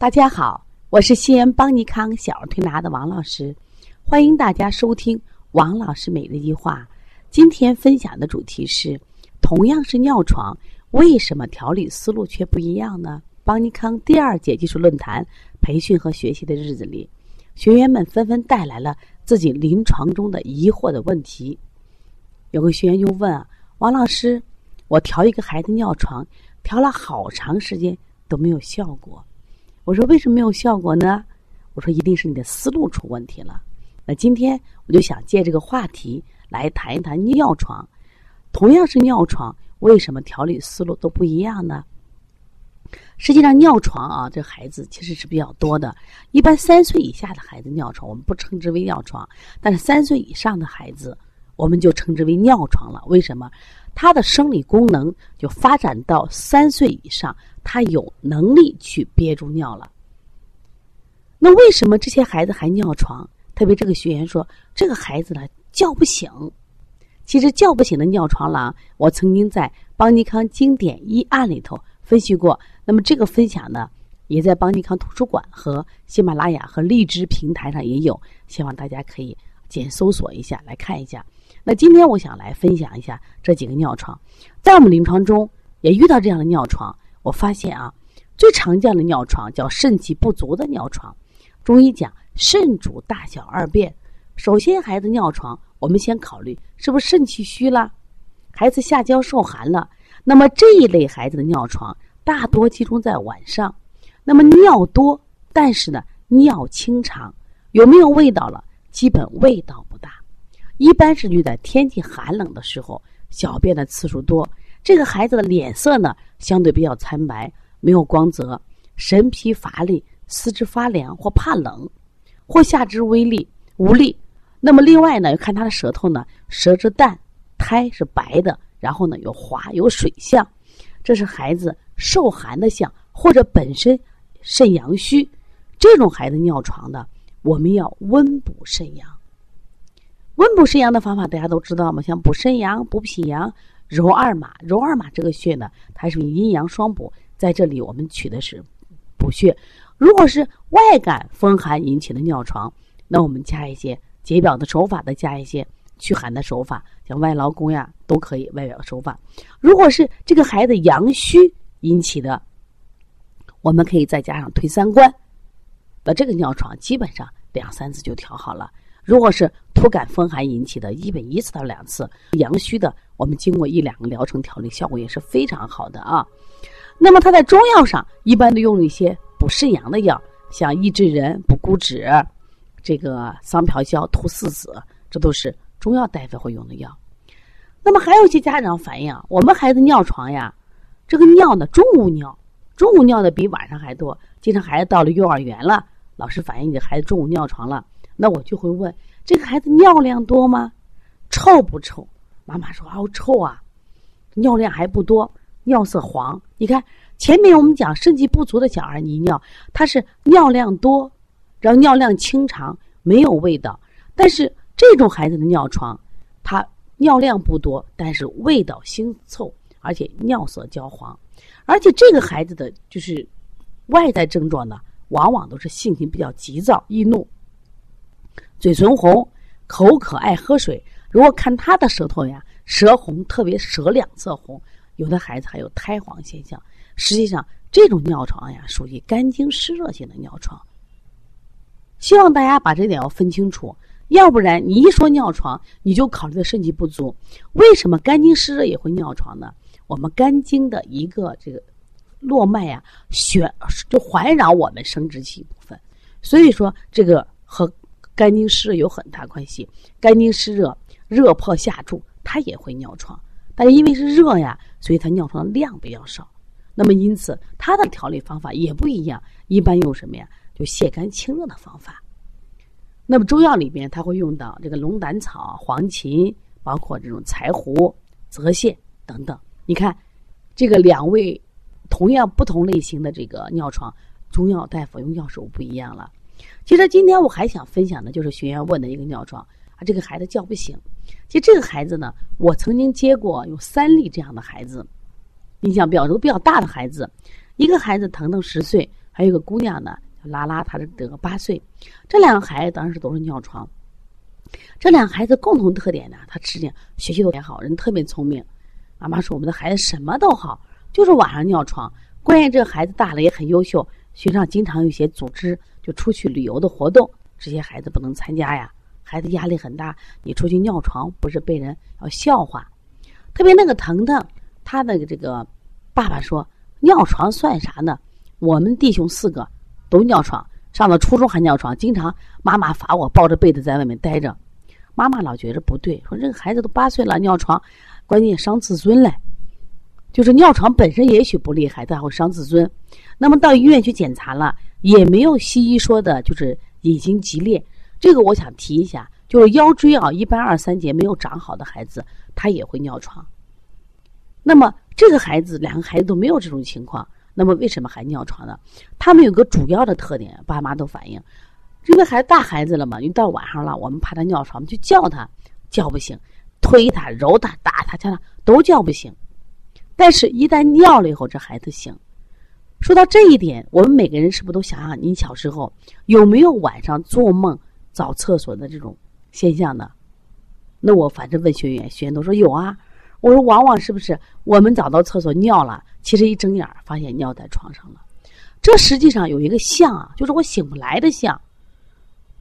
大家好，我是西安邦尼康小儿推拿的王老师，欢迎大家收听王老师每日一话。今天分享的主题是：同样是尿床，为什么调理思路却不一样呢？邦尼康第二届技术论坛培训和学习的日子里，学员们纷纷带来了自己临床中的疑惑的问题。有个学员就问啊，王老师，我调一个孩子尿床，调了好长时间都没有效果。我说为什么没有效果呢？我说一定是你的思路出问题了。那今天我就想借这个话题来谈一谈尿床。同样是尿床，为什么调理思路都不一样呢？实际上，尿床啊，这孩子其实是比较多的。一般三岁以下的孩子尿床，我们不称之为尿床；但是三岁以上的孩子，我们就称之为尿床了。为什么？他的生理功能就发展到三岁以上，他有能力去憋住尿了。那为什么这些孩子还尿床？特别这个学员说，这个孩子呢叫不醒。其实叫不醒的尿床郎，我曾经在邦尼康经典一案里头分析过。那么这个分享呢，也在邦尼康图书馆和喜马拉雅和荔枝平台上也有，希望大家可以检搜索一下来看一下。那今天我想来分享一下这几个尿床，在我们临床中也遇到这样的尿床。我发现啊，最常见的尿床叫肾气不足的尿床。中医讲肾主大小二便，首先孩子尿床，我们先考虑是不是肾气虚了，孩子下焦受寒了。那么这一类孩子的尿床大多集中在晚上，那么尿多，但是呢尿清长，有没有味道了？基本味道不大。一般是遇在天气寒冷的时候，小便的次数多。这个孩子的脸色呢，相对比较苍白，没有光泽，神疲乏力，四肢发凉或怕冷，或下肢微力无力。那么另外呢，看他的舌头呢，舌质淡，苔是白的，然后呢有滑有水象，这是孩子受寒的象，或者本身肾阳虚。这种孩子尿床的，我们要温补肾阳。温补肾阳的方法大家都知道吗？像补肾阳、补脾阳、揉二马。揉二马这个穴呢，它是阴阳双补，在这里我们取的是补穴。如果是外感风寒引起的尿床，那我们加一些解表的手法，再加一些驱寒的手法，像外劳宫呀都可以。外表手法，如果是这个孩子阳虚引起的，我们可以再加上推三关，那这个尿床基本上两三次就调好了。如果是突感风寒引起的，一本一次到两次；阳虚的，我们经过一两个疗程调理，效果也是非常好的啊。那么，它在中药上一般都用一些补肾阳的药，像益智仁、补骨脂、这个桑瓢消、菟丝子，这都是中药大夫会用的药。那么，还有一些家长反映，我们孩子尿床呀，这个尿呢，中午尿，中午尿的比晚上还多。经常孩子到了幼儿园了，老师反映你的孩子中午尿床了。那我就会问这个孩子尿量多吗？臭不臭？妈妈说哦臭啊，尿量还不多，尿色黄。你看前面我们讲肾气不足的小孩你一尿，他是尿量多，然后尿量清长，没有味道。但是这种孩子的尿床，他尿量不多，但是味道腥臭，而且尿色焦黄，而且这个孩子的就是外在症状呢，往往都是性情比较急躁易怒。嘴唇红，口渴爱喝水。如果看他的舌头呀，舌红，特别舌两侧红，有的孩子还有苔黄现象。实际上，这种尿床呀，属于肝经湿热性的尿床。希望大家把这点要分清楚，要不然你一说尿床，你就考虑的肾气不足。为什么肝经湿热也会尿床呢？我们肝经的一个这个络脉呀，血就环绕我们生殖器部分，所以说这个和。肝经湿热有很大关系，肝经湿热，热迫下注，它也会尿床。但是因为是热呀，所以它尿床的量比较少。那么因此，它的调理方法也不一样。一般用什么呀？就泻肝清热的方法。那么中药里边，它会用到这个龙胆草、黄芩，包括这种柴胡、泽泻等等。你看，这个两位同样不同类型的这个尿床，中药大夫用药手不一样了。其实今天我还想分享的就是学员问的一个尿床啊，这个孩子叫不醒。其实这个孩子呢，我曾经接过有三例这样的孩子，印象比较都比较大的孩子，一个孩子腾腾十岁，还有一个姑娘呢，叫拉拉，她是得个八岁。这两个孩子当时都是尿床。这两个孩子共同特点呢，他吃点学习都也好，人特别聪明。妈妈说我们的孩子什么都好，就是晚上尿床。关键这个孩子大了也很优秀，学上经常有些组织就出去旅游的活动，这些孩子不能参加呀。孩子压力很大，你出去尿床不是被人要笑话。特别那个腾腾，他的这个爸爸说尿床算啥呢？我们弟兄四个都尿床，上了初中还尿床，经常妈妈罚我抱着被子在外面待着。妈妈老觉着不对，说这个孩子都八岁了尿床，关键伤自尊嘞。就是尿床本身也许不厉害，但会伤自尊。那么到医院去检查了，也没有西医说的就是隐形激烈。这个我想提一下，就是腰椎啊，一般二三节没有长好的孩子，他也会尿床。那么这个孩子，两个孩子都没有这种情况，那么为什么还尿床呢？他们有个主要的特点，爸妈都反映，因为孩子大孩子了嘛，你到晚上了，我们怕他尿床，我们就叫他，叫不醒，推他、揉他、打他、叫他，都叫不醒。但是，一旦尿了以后，这孩子醒。说到这一点，我们每个人是不是都想想，你小时候有没有晚上做梦？找厕所的这种现象呢？那我反正问学员，学员都说有啊。我说往往是不是我们找到厕所尿了，其实一睁眼发现尿在床上了。这实际上有一个象啊，就是我醒不来的象。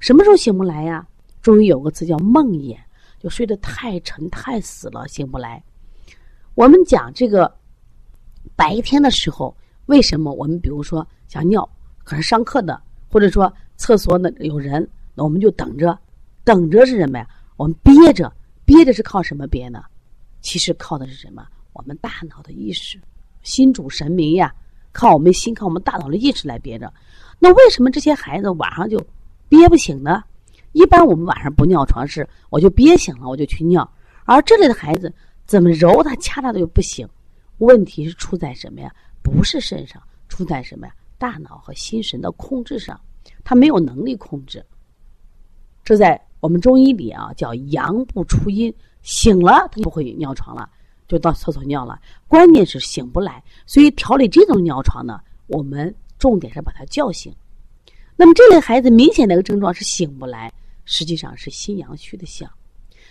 什么时候醒不来呀？中医有个词叫梦魇，就睡得太沉太死了，醒不来。我们讲这个白天的时候，为什么我们比如说想尿，可是上课的，或者说厕所那有人。那我们就等着，等着是什么呀？我们憋着，憋着是靠什么憋呢？其实靠的是什么？我们大脑的意识，心主神明呀，靠我们心，靠我们大脑的意识来憋着。那为什么这些孩子晚上就憋不醒呢？一般我们晚上不尿床是，我就憋醒了，我就去尿。而这类的孩子怎么揉他掐他都不醒，问题是出在什么呀？不是肾上，出在什么呀？大脑和心神的控制上，他没有能力控制。这在我们中医里啊，叫阳不出阴，醒了他就不会尿床了，就到厕所尿了。关键是醒不来，所以调理这种尿床呢，我们重点是把他叫醒。那么这类孩子明显的一个症状是醒不来，实际上是心阳虚的象，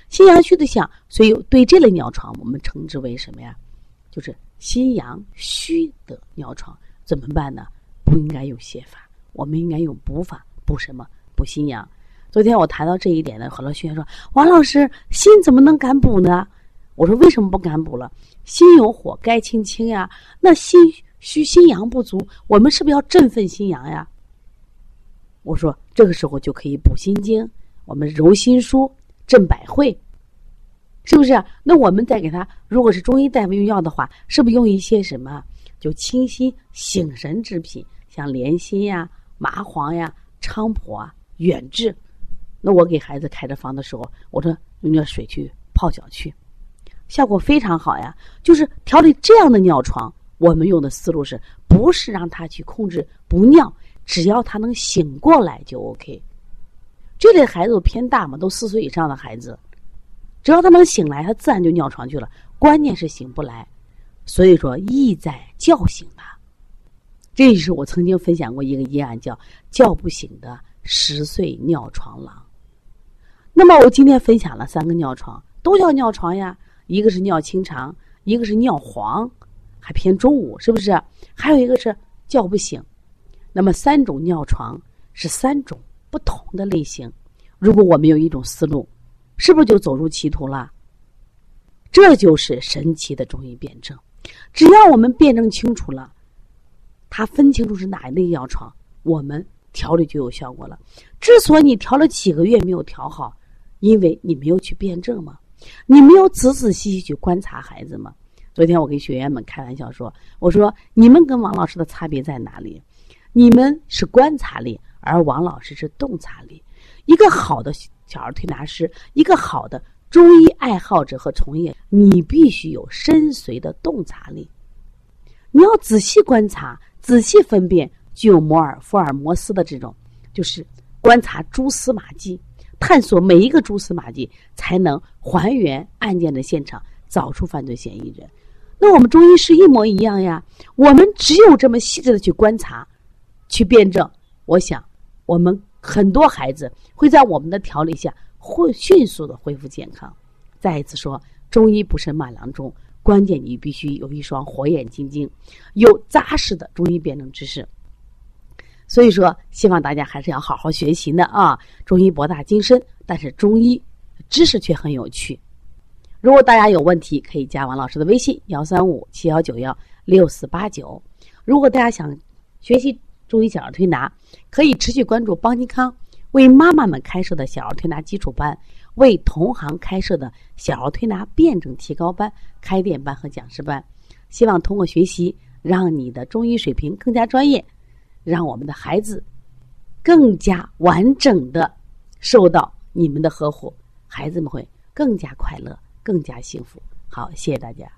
心阳虚的象，所以对这类尿床我们称之为什么呀？就是心阳虚的尿床，怎么办呢？不应该用泻法，我们应该用补法，补什么？补心阳。昨天我谈到这一点呢，很多学员说：“王老师，心怎么能敢补呢？”我说：“为什么不敢补了？心有火，该清清呀。那心虚，心阳不足，我们是不是要振奋心阳呀？”我说：“这个时候就可以补心经，我们揉心腧、镇百会，是不是？那我们再给他，如果是中医大夫用药的话，是不是用一些什么就清心醒神之品，像莲心呀、麻黄呀、菖蒲啊、远志。”那我给孩子开着方的时候，我说用点水去泡脚去，效果非常好呀。就是调理这样的尿床，我们用的思路是不是让他去控制不尿，只要他能醒过来就 OK。这类孩子都偏大嘛，都四岁以上的孩子，只要他能醒来，他自然就尿床去了。关键是醒不来，所以说意在叫醒他。这也是我曾经分享过一个医案，叫叫不醒的十岁尿床郎。那么我今天分享了三个尿床，都叫尿床呀。一个是尿清肠，一个是尿黄，还偏中午，是不是？还有一个是叫不醒。那么三种尿床是三种不同的类型。如果我们有一种思路，是不是就走入歧途了？这就是神奇的中医辩证。只要我们辩证清楚了，他分清楚是哪一类药床，我们调理就有效果了。之所以你调了几个月没有调好，因为你没有去辩证嘛，你没有仔仔细细去观察孩子嘛。昨天我跟学员们开玩笑说：“我说你们跟王老师的差别在哪里？你们是观察力，而王老师是洞察力。一个好的小儿推拿师，一个好的中医爱好者和从业，你必须有深邃的洞察力。你要仔细观察，仔细分辨，具有摩尔福尔摩斯的这种，就是观察蛛丝马迹。”探索每一个蛛丝马迹，才能还原案件的现场，找出犯罪嫌疑人。那我们中医师一模一样呀。我们只有这么细致的去观察，去辩证，我想我们很多孩子会在我们的调理下会迅速的恢复健康。再一次说，中医不是马郎中，关键你必须有一双火眼金睛，有扎实的中医辩证知识。所以说，希望大家还是要好好学习的啊！中医博大精深，但是中医知识却很有趣。如果大家有问题，可以加王老师的微信：幺三五七幺九幺六四八九。如果大家想学习中医小儿推拿，可以持续关注邦尼康为妈妈们开设的小儿推拿基础班，为同行开设的小儿推拿辩证提高班、开店班和讲师班。希望通过学习，让你的中医水平更加专业。让我们的孩子更加完整的受到你们的呵护，孩子们会更加快乐、更加幸福。好，谢谢大家。